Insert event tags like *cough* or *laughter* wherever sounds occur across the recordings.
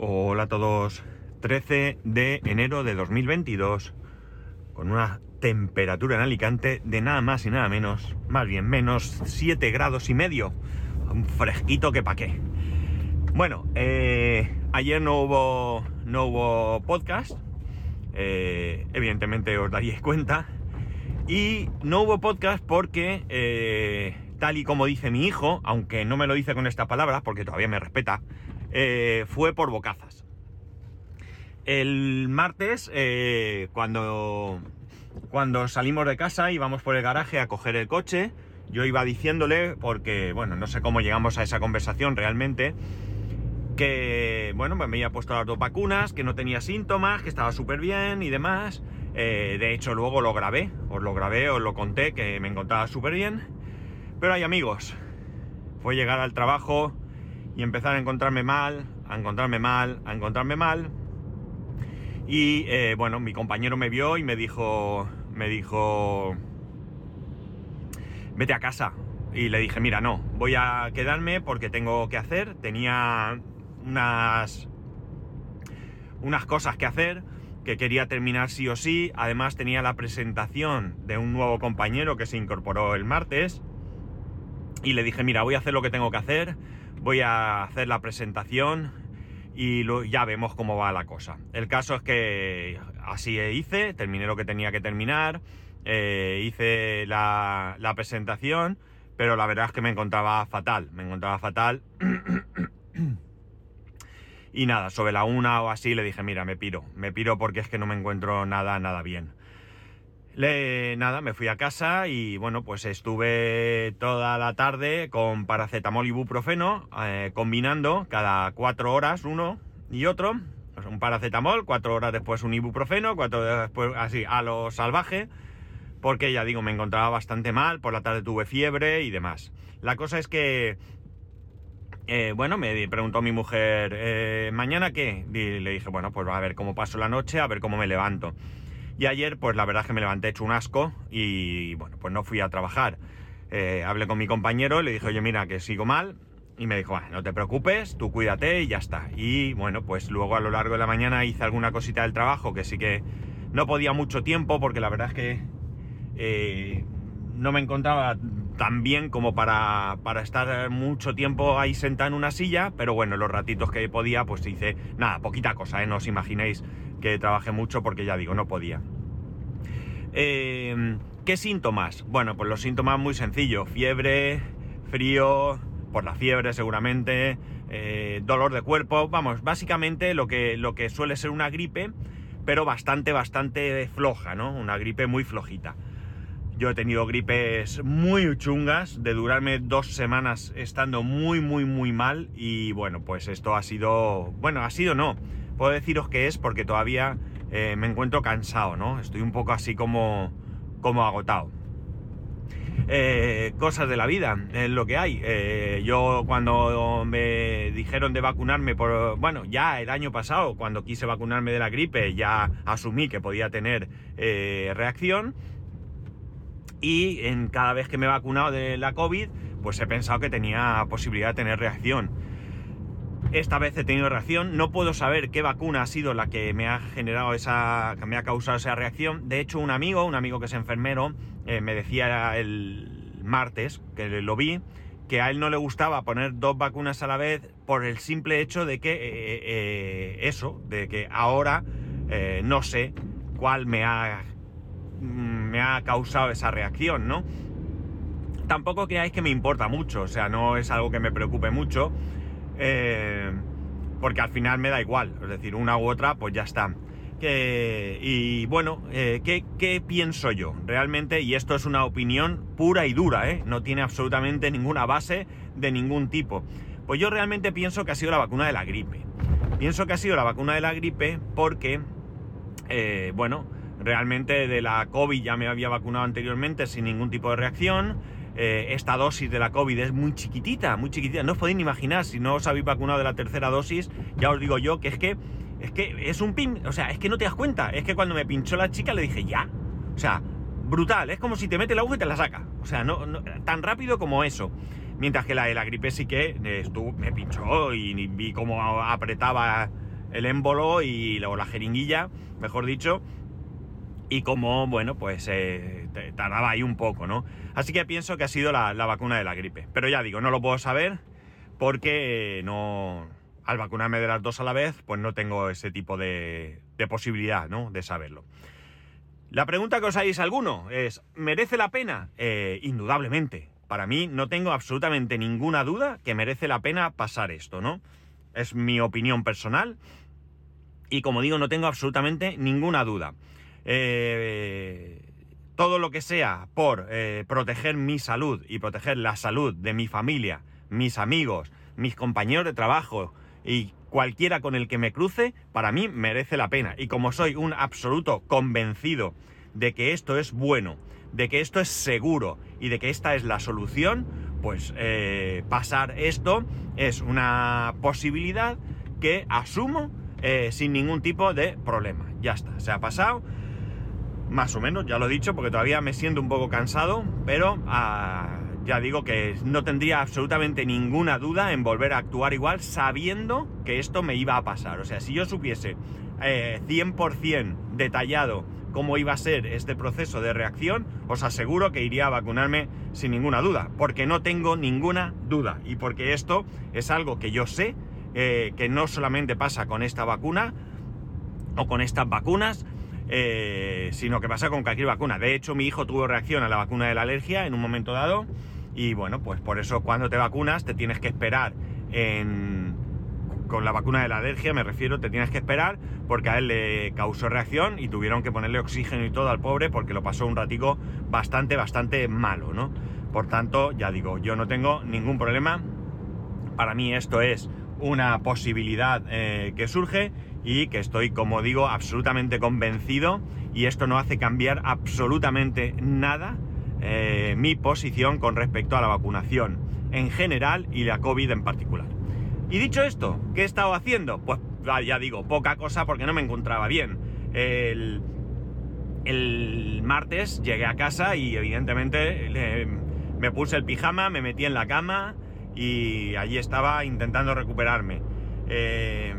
Hola a todos. 13 de enero de 2022. Con una temperatura en Alicante de nada más y nada menos. Más bien menos 7 grados y medio. Un fresquito que pa' qué. Bueno, eh, ayer no hubo, no hubo podcast. Eh, evidentemente os daríais cuenta. Y no hubo podcast porque, eh, tal y como dice mi hijo, aunque no me lo dice con esta palabra, porque todavía me respeta, eh, fue por bocazas. El martes, eh, cuando, cuando salimos de casa, íbamos por el garaje a coger el coche, yo iba diciéndole, porque, bueno, no sé cómo llegamos a esa conversación realmente, que, bueno, me había puesto las dos vacunas, que no tenía síntomas, que estaba súper bien y demás. Eh, de hecho, luego lo grabé, os lo grabé, os lo conté, que me encontraba súper bien. Pero hay amigos, fue llegar al trabajo, y empezar a encontrarme mal, a encontrarme mal, a encontrarme mal. Y eh, bueno, mi compañero me vio y me dijo, me dijo, vete a casa. Y le dije, mira, no, voy a quedarme porque tengo que hacer. Tenía unas, unas cosas que hacer que quería terminar sí o sí. Además tenía la presentación de un nuevo compañero que se incorporó el martes. Y le dije, mira, voy a hacer lo que tengo que hacer voy a hacer la presentación y ya vemos cómo va la cosa. El caso es que así hice, terminé lo que tenía que terminar, eh, hice la, la, presentación, pero la verdad es que me encontraba fatal, me encontraba fatal. *clears throat* y nada, sobre la una o así le dije, mira, me piro, me piro porque es que no me encuentro nada, nada bien. Le, nada, me fui a casa y bueno, pues estuve toda la tarde con paracetamol y ibuprofeno, eh, combinando cada cuatro horas uno y otro. Pues un paracetamol, cuatro horas después un ibuprofeno, cuatro horas después así, a lo salvaje, porque ya digo, me encontraba bastante mal, por la tarde tuve fiebre y demás. La cosa es que, eh, bueno, me preguntó mi mujer, eh, ¿mañana qué? Y le dije, bueno, pues a ver cómo paso la noche, a ver cómo me levanto. Y ayer, pues la verdad es que me levanté hecho un asco y bueno, pues no fui a trabajar. Eh, hablé con mi compañero, le dije, oye, mira, que sigo mal. Y me dijo, no te preocupes, tú cuídate y ya está. Y bueno, pues luego a lo largo de la mañana hice alguna cosita del trabajo que sí que no podía mucho tiempo porque la verdad es que eh, no me encontraba tan bien como para, para, estar mucho tiempo ahí sentado en una silla, pero bueno, los ratitos que podía, pues hice nada, poquita cosa, ¿eh? no os imaginéis que trabajé mucho porque ya digo, no podía. Eh, ¿Qué síntomas? Bueno, pues los síntomas muy sencillos. Fiebre, frío, por la fiebre seguramente, eh, dolor de cuerpo, vamos, básicamente lo que, lo que suele ser una gripe, pero bastante, bastante floja, ¿no? Una gripe muy flojita. Yo he tenido gripes muy chungas, de durarme dos semanas estando muy, muy, muy mal y bueno, pues esto ha sido, bueno, ha sido no, puedo deciros que es porque todavía eh, me encuentro cansado, ¿no? Estoy un poco así como, como agotado. Eh, cosas de la vida, es lo que hay. Eh, yo cuando me dijeron de vacunarme por, bueno, ya el año pasado, cuando quise vacunarme de la gripe, ya asumí que podía tener reacción. Y en cada vez que me he vacunado de la COVID, pues he pensado que tenía posibilidad de tener reacción. Esta vez he tenido reacción, no puedo saber qué vacuna ha sido la que me ha generado esa, que me ha causado esa reacción. De hecho, un amigo, un amigo que es enfermero, eh, me decía el martes, que lo vi, que a él no le gustaba poner dos vacunas a la vez por el simple hecho de que eh, eh, eso, de que ahora no sé cuál me ha, mm, me ha causado esa reacción, ¿no? Tampoco creáis que me importa mucho, o sea, no es algo que me preocupe mucho. Eh, porque al final me da igual, es decir, una u otra, pues ya está. Que, y bueno, eh, ¿qué, pienso yo? Realmente, y esto es una opinión pura y dura, ¿eh? no tiene absolutamente ninguna base de ningún tipo. Pues yo realmente pienso que ha sido la vacuna de la gripe. Pienso que ha sido la vacuna de la gripe porque, bueno, realmente de la COVID ya me había vacunado anteriormente sin ningún tipo de reacción eh, esta dosis de la COVID es muy chiquitita, muy chiquitita. No os podéis ni imaginar, si no os habéis vacunado de la tercera dosis, ya os digo yo que es que es que es un pin, o sea, es que no te das cuenta. Es que cuando me pinchó la chica le dije ya. O sea, brutal, es como si te mete la aguja y te la saca. O sea, no, tan rápido como eso. Mientras que la de la gripe sí que eh, estuvo, me pinchó y vi cómo apretaba el émbolo y o la jeringuilla, mejor dicho, y como, bueno, pues eh, tardaba ahí un poco, ¿no? Así que pienso que ha sido la, vacuna de la gripe. Pero ya digo, no lo puedo saber porque no... Al vacunarme de las dos a la vez, pues no tengo ese tipo de, posibilidad, ¿no? De saberlo. La pregunta que os haréis alguno es, ¿merece la pena? Eh, indudablemente. Para mí no tengo absolutamente ninguna duda que merece la pena pasar esto, ¿no? Es mi opinión personal y como digo, no tengo absolutamente ninguna duda. Eh, todo lo que sea por eh, proteger mi salud y proteger la salud de mi familia, mis amigos, mis compañeros de trabajo y cualquiera con el que me cruce, para mí merece la pena. Y como soy un absoluto convencido de que esto es bueno, de que esto es seguro y de que esta es la solución, pues eh, pasar esto es una posibilidad que asumo sin ningún tipo de problema. Ya está, se ha pasado más o menos, ya lo he dicho, porque todavía me siento un poco cansado, pero ah, ya digo que no tendría absolutamente ninguna duda en volver a actuar igual sabiendo que esto me iba a pasar. O sea, si yo supiese 100% eh, detallado cómo iba a ser este proceso de reacción, os aseguro que iría a vacunarme sin ninguna duda, porque no tengo ninguna duda y porque esto es algo que yo sé eh, que no solamente pasa con esta vacuna o con estas vacunas, eh, sino que pasa con cualquier vacuna. De hecho, mi hijo tuvo reacción a la vacuna de la alergia en un momento dado y bueno, pues por eso cuando te vacunas te tienes que esperar en... Con la vacuna de la alergia me refiero, te tienes que esperar porque a él le causó reacción y tuvieron que ponerle oxígeno y todo al pobre porque lo pasó un ratico bastante, bastante malo, ¿no? Por tanto, ya digo, yo no tengo ningún problema. Para mí esto es una posibilidad eh, que surge y que estoy, como digo, absolutamente convencido y esto no hace cambiar absolutamente nada eh, mi posición con respecto a la vacunación en general y la COVID en particular. Y dicho esto, ¿qué he estado haciendo? Pues ya digo, poca cosa porque no me encontraba bien. El, el martes llegué a casa y evidentemente me puse el pijama, me metí en la cama y allí estaba intentando recuperarme. Eh,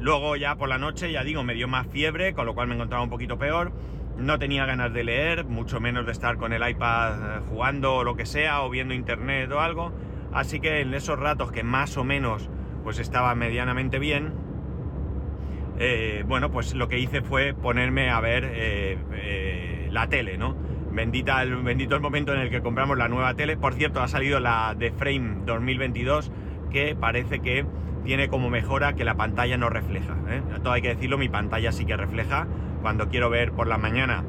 Luego ya por la noche, ya digo, me dio más fiebre, con lo cual me encontraba un poquito peor. No tenía ganas de leer, mucho menos de estar con el iPad eh, jugando o lo que sea, o viendo internet o algo. Así que en esos ratos que más o menos pues estaba medianamente bien, eh, bueno, pues lo que hice fue ponerme a ver la tele, ¿no? Bendita el, bendito el momento en el que compramos la nueva tele. Por cierto, ha salido la de Frame 2022, que parece que tiene como mejora que la pantalla no refleja. ¿eh? Todo hay que decirlo, mi pantalla sí que refleja. Cuando quiero ver por la mañana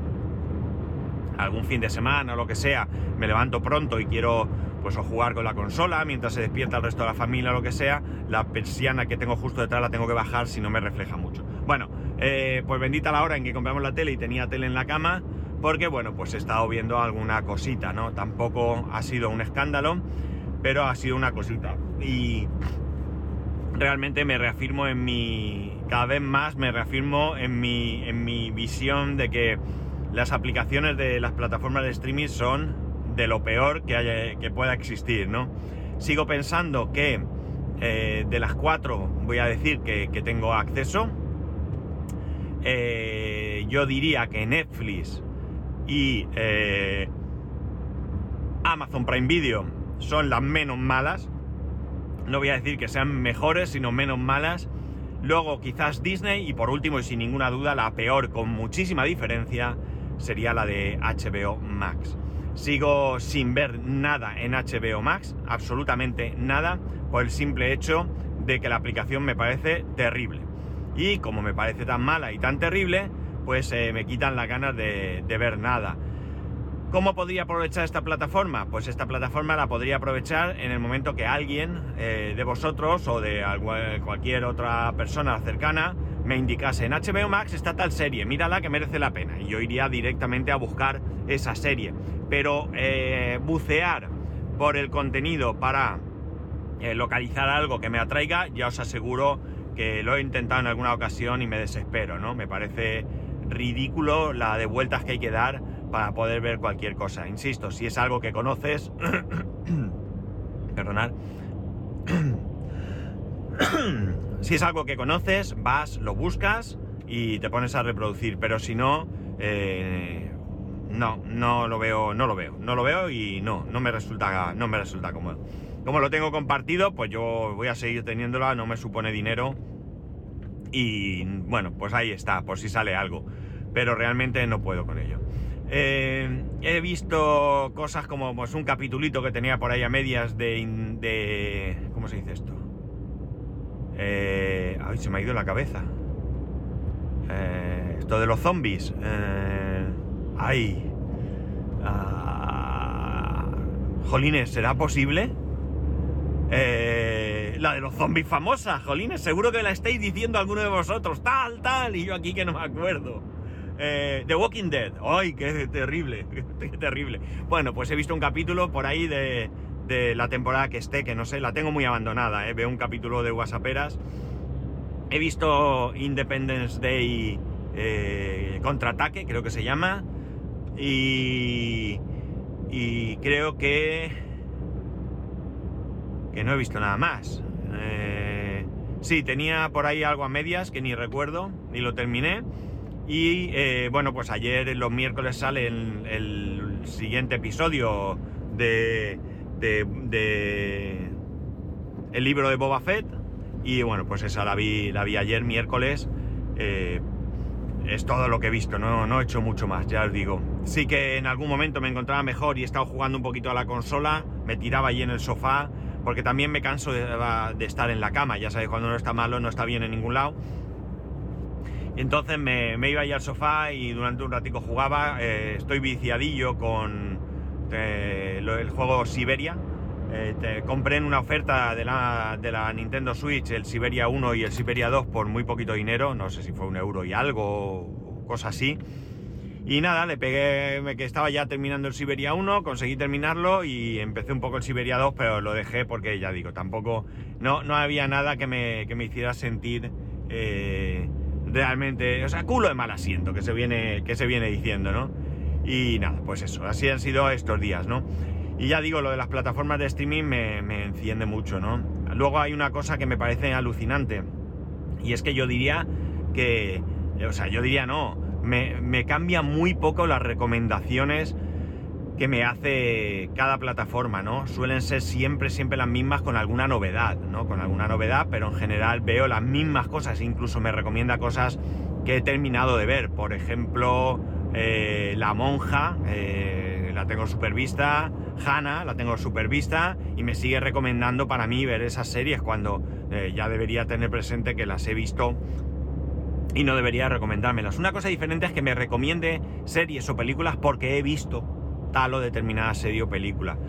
algún fin de semana o lo que sea, me levanto pronto y quiero pues jugar con la consola mientras se despierta el resto de la familia o lo que sea, la persiana que tengo justo detrás la tengo que bajar si no me refleja mucho. Bueno, eh, pues bendita la hora en que compramos la tele y tenía tele en la cama, porque bueno, pues he estado viendo alguna cosita, ¿no? Tampoco ha sido un escándalo, pero ha sido una cosita. Y realmente me reafirmo en mi, cada vez más me reafirmo en mi, en mi visión de que las aplicaciones de las plataformas de streaming son de lo peor que, haya, que pueda existir, ¿no? Sigo pensando que eh, de las cuatro voy a decir que, tengo acceso. Eh, yo diría que Netflix y eh, Amazon Prime Video son las menos malas no voy a decir que sean mejores, sino menos malas. Luego quizás Disney y por último y sin ninguna duda la peor con muchísima diferencia sería la de HBO Max. Sigo sin ver nada en HBO Max, absolutamente nada, por el simple hecho de que la aplicación me parece terrible. Y como me parece tan mala y tan terrible, pues me quitan las ganas de ver nada. ¿Cómo podría aprovechar esta plataforma? Pues esta plataforma la podría aprovechar en el momento que alguien eh, de vosotros o de cualquier otra persona cercana me indicase en HBO Max está tal serie, mírala que merece la pena. Y yo iría directamente a buscar esa serie. Pero eh, bucear por el contenido para localizar algo que me atraiga, ya os aseguro que lo he intentado en alguna ocasión y me desespero, ¿no? Me parece ridículo la de vueltas que hay que dar para poder ver cualquier cosa. Insisto, si es algo que conoces, *coughs* perdonad, *coughs* si es algo que conoces, vas, lo buscas y te pones a reproducir, pero si no, eh, no, no lo veo, no lo veo, no lo veo y no, no me resulta, no me resulta cómodo. Como lo tengo compartido, pues yo voy a seguir teniéndola, no me supone dinero y bueno, pues ahí está, por si sale algo, pero realmente no puedo con ello. Eh, he visto cosas como pues, un capitulito que tenía por ahí a medias de, de ¿cómo se dice esto? Eh, ay, se me ha ido la cabeza. Eh, esto de los zombies. Eh, ay. Ah, jolines, ¿será posible? Eh, la de los zombies famosa, jolines, seguro que la estáis diciendo alguno de vosotros, tal, tal, y yo aquí que no me acuerdo. Eh, The Walking Dead, ¡ay, qué terrible! *laughs* ¡Qué terrible! Bueno, pues he visto un capítulo por ahí de, de la temporada que esté, que no sé, la tengo muy abandonada, ¿eh? veo un capítulo de Whatsapperas. He visto Independence Day eh, Contraataque, creo que se llama. Y, y creo que... que no he visto nada más. Eh, sí, tenía por ahí algo a medias que ni recuerdo, ni lo terminé. Y eh, bueno, pues ayer, los miércoles, sale el, siguiente episodio de, el libro de Boba Fett. Y bueno, pues esa la vi, la vi ayer, miércoles. Eh, es todo lo que he visto, no, no he hecho mucho más, ya os digo. Sí que en algún momento me encontraba mejor y he estado jugando un poquito a la consola, me tiraba allí en el sofá, porque también me canso de, estar en la cama, ya sabéis, cuando no está malo no está bien en ningún lado. Entonces me, iba ahí al sofá y durante un ratico jugaba. Eh, estoy viciadillo con eh, el juego Siberia. Eh, te compré en una oferta de la, de la, Nintendo Switch el Siberia 1 y el Siberia 2 por muy poquito dinero. No sé si fue un euro y algo o cosa así. Y nada, le pegué, que estaba ya terminando el Siberia 1, conseguí terminarlo y empecé un poco el Siberia 2, pero lo dejé porque ya digo, tampoco, no, no había nada que me, que me hiciera sentir eh, realmente, o sea, culo de mal asiento que se viene, que se viene diciendo, ¿no? Y nada, pues eso, así han sido estos días, ¿no? Y ya digo, lo de las plataformas de streaming me, me enciende mucho, ¿no? Luego hay una cosa que me parece alucinante, y es que yo diría que, o sea, yo diría no, me, me cambia muy poco las recomendaciones que me hace cada plataforma, ¿no? Suelen ser siempre, siempre las mismas con alguna novedad, ¿no? Con alguna novedad, pero en general veo las mismas cosas, incluso me recomienda cosas que he terminado de ver. Por ejemplo, eh, La Monja, eh, la tengo supervista, Hannah, la tengo supervista, y me sigue recomendando para mí ver esas series cuando eh, ya debería tener presente que las he visto y no debería recomendármelas. Una cosa diferente es que me recomiende series o películas porque he visto tal o determinada serie o película.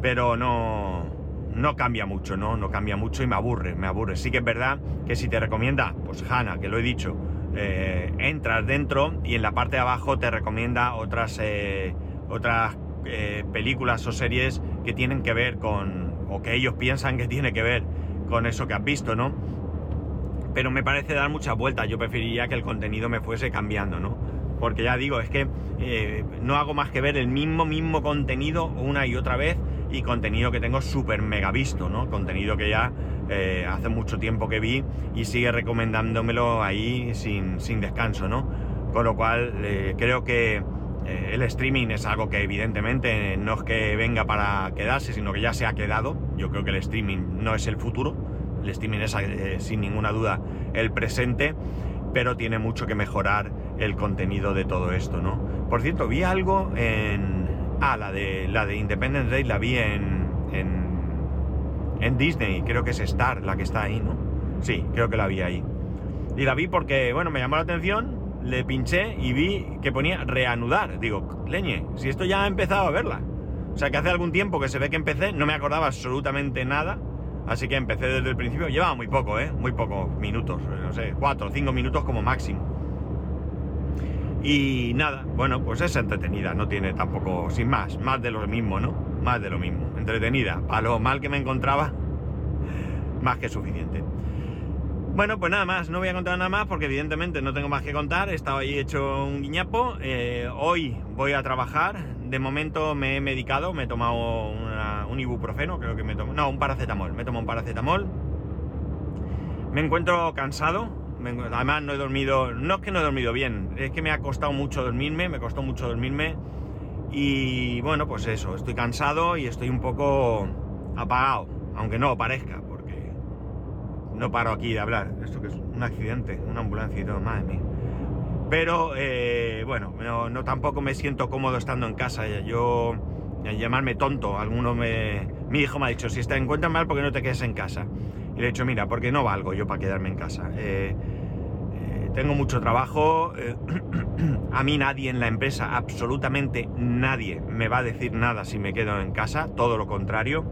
Pero no, no cambia mucho, ¿no? No cambia mucho y me aburre, me aburre. Sí que es verdad que si te recomienda, pues Hanna, que lo he dicho, eh, entras dentro y en la parte de abajo te recomienda otras, eh, otras eh, películas o series que tienen que ver con, o que ellos piensan que tiene que ver con eso que has visto, ¿no? Pero me parece dar muchas vueltas, yo preferiría que el contenido me fuese cambiando, ¿no? porque ya digo, es que eh, no hago más que ver el mismo, mismo contenido una y otra vez y contenido que tengo súper mega visto, ¿no? Contenido que ya eh, hace mucho tiempo que vi y sigue recomendándomelo ahí sin, sin descanso, ¿no? Con lo cual eh, creo que el streaming es algo que evidentemente no es que venga para quedarse, sino que ya se ha quedado. Yo creo que el streaming no es el futuro, el streaming es sin ninguna duda el presente pero tiene mucho que mejorar el contenido de todo esto, ¿no? Por cierto, vi algo en... Ah, la de, la de Independence Day la vi en, en, en Disney, creo que es Star la que está ahí, ¿no? Sí, creo que la vi ahí. Y la vi porque, bueno, me llamó la atención, le pinché y vi que ponía reanudar. Digo, leñe, si esto ya ha empezado a verla. O sea que hace algún tiempo que se ve que empecé, no me acordaba absolutamente nada Así que empecé desde el principio. Llevaba muy poco, ¿eh? Muy pocos minutos. No sé, cuatro o cinco minutos como máximo. Y nada, bueno, pues es entretenida. No tiene tampoco, sin más, más de lo mismo, ¿no? Más de lo mismo. Entretenida. Para lo mal que me encontraba, *laughs* más que suficiente. Bueno, pues nada más, no voy a contar nada más porque evidentemente no tengo más que contar. He estado ahí hecho un guiñapo. Eh, hoy voy a trabajar. De momento me he medicado, me he tomado una, un ibuprofeno, creo que me tomo. No, un paracetamol. Me tomo un paracetamol. Me encuentro cansado, además no he dormido, no es que no he dormido bien, es que me ha costado mucho dormirme, me costó mucho dormirme y bueno, pues eso, estoy cansado y estoy un poco apagado, aunque no parezca, porque no paro aquí de hablar, esto que es un accidente, una ambulancia y todo, madre mía. Pero eh, bueno, no, tampoco me siento cómodo estando en casa. Yo, llamarme tonto, alguno me... Mi hijo me ha dicho, si te encuentras mal, ¿por qué no te quedes en casa? Y le he dicho, mira, porque no valgo yo para quedarme en casa. Eh, eh, tengo mucho trabajo, *clears throat* a mí nadie en la empresa, absolutamente nadie, me va a decir nada si me quedo en casa, todo lo contrario.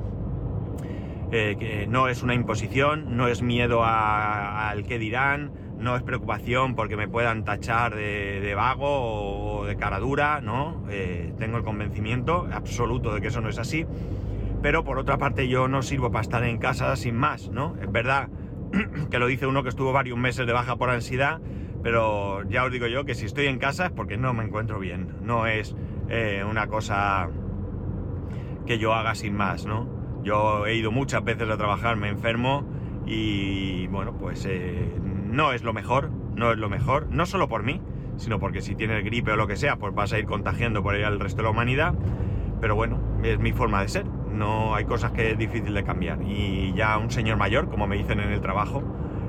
que no es una imposición, no es miedo al que dirán, no es preocupación porque me puedan tachar de, vago o de cara dura, ¿no? Eh, tengo el convencimiento absoluto de que eso no es así. Pero por otra parte yo no sirvo para estar en casa sin más, ¿no? Es verdad *clears throat* que lo dice uno que estuvo varios meses de baja por ansiedad, pero ya os digo yo que si estoy en casa es porque no me encuentro bien, no es eh, una cosa que yo haga sin más, ¿no? Yo he ido muchas veces a trabajar, me enfermo y bueno, pues eh, no es lo mejor, no es lo mejor, no solo por mí, sino porque si tienes gripe o lo que sea, pues vas a ir contagiando por ahí al resto de la humanidad. Pero bueno, es mi forma de ser. No hay cosas que es difícil de cambiar. Y ya un señor mayor, como me dicen en el trabajo,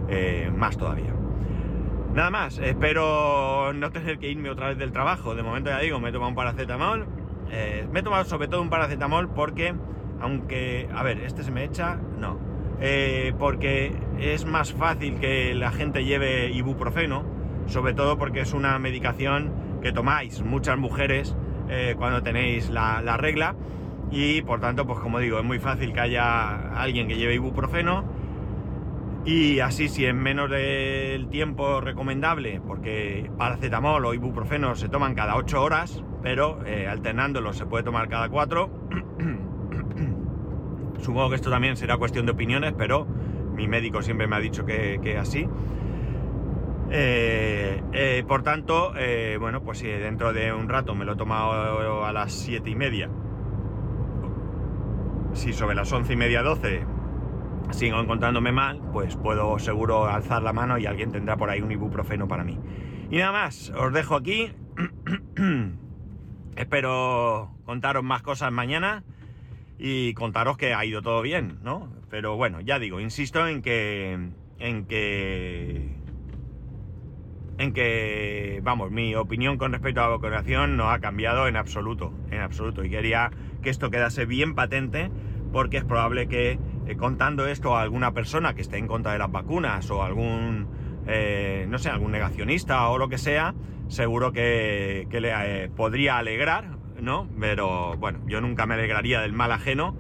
eh, más todavía. Nada más, espero no tener que irme otra vez del trabajo. De momento ya digo, me he tomado un paracetamol. Eh, me he tomado sobre todo un paracetamol porque, aunque, a ver, este se me echa, no. Eh, porque es más fácil que la gente lleve ibuprofeno, sobre todo porque es una medicación que tomáis muchas mujeres eh, cuando tenéis la, regla. Y por tanto, pues como digo, es muy fácil que haya alguien que lleve ibuprofeno. Y así si en menos del tiempo recomendable, porque paracetamol o ibuprofeno se toman cada 8 horas, pero eh, alternándolo se puede tomar cada 4, *clears throat* Supongo que esto también será cuestión de opiniones, pero mi médico siempre me ha dicho que, así. Eh, eh, por tanto, eh, bueno, pues si dentro de un rato me lo he tomado a las siete y media, si sobre las once y media, 12 sigo encontrándome mal, pues puedo seguro alzar la mano y alguien tendrá por ahí un ibuprofeno para mí. Y nada más, os dejo aquí. *clears throat* Espero contaros más cosas mañana y contaros que ha ido todo bien, ¿no? Pero bueno, ya digo, insisto en que. en que. en que. vamos, mi opinión con respecto a la vacunación no ha cambiado en absoluto, en absoluto. Y quería que esto quedase bien patente, porque es probable que eh, contando esto a alguna persona que esté en contra de las vacunas o algún. Eh, no sé, algún negacionista o lo que sea, seguro que, le eh, podría alegrar ¿no? Pero bueno, yo nunca me alegraría del mal ajeno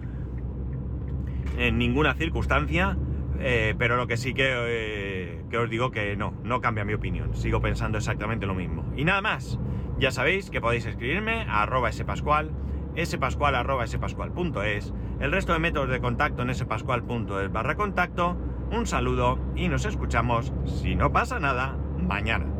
en ninguna circunstancia, eh, pero lo que sí que, eh, que, os digo que no, no cambia mi opinión, sigo pensando exactamente lo mismo. Y nada más, ya sabéis que podéis escribirme a arroba spascual, spascual arroba spascual.es, el resto de métodos de contacto en spascual.es barra contacto, un saludo y nos escuchamos, si no pasa nada, mañana.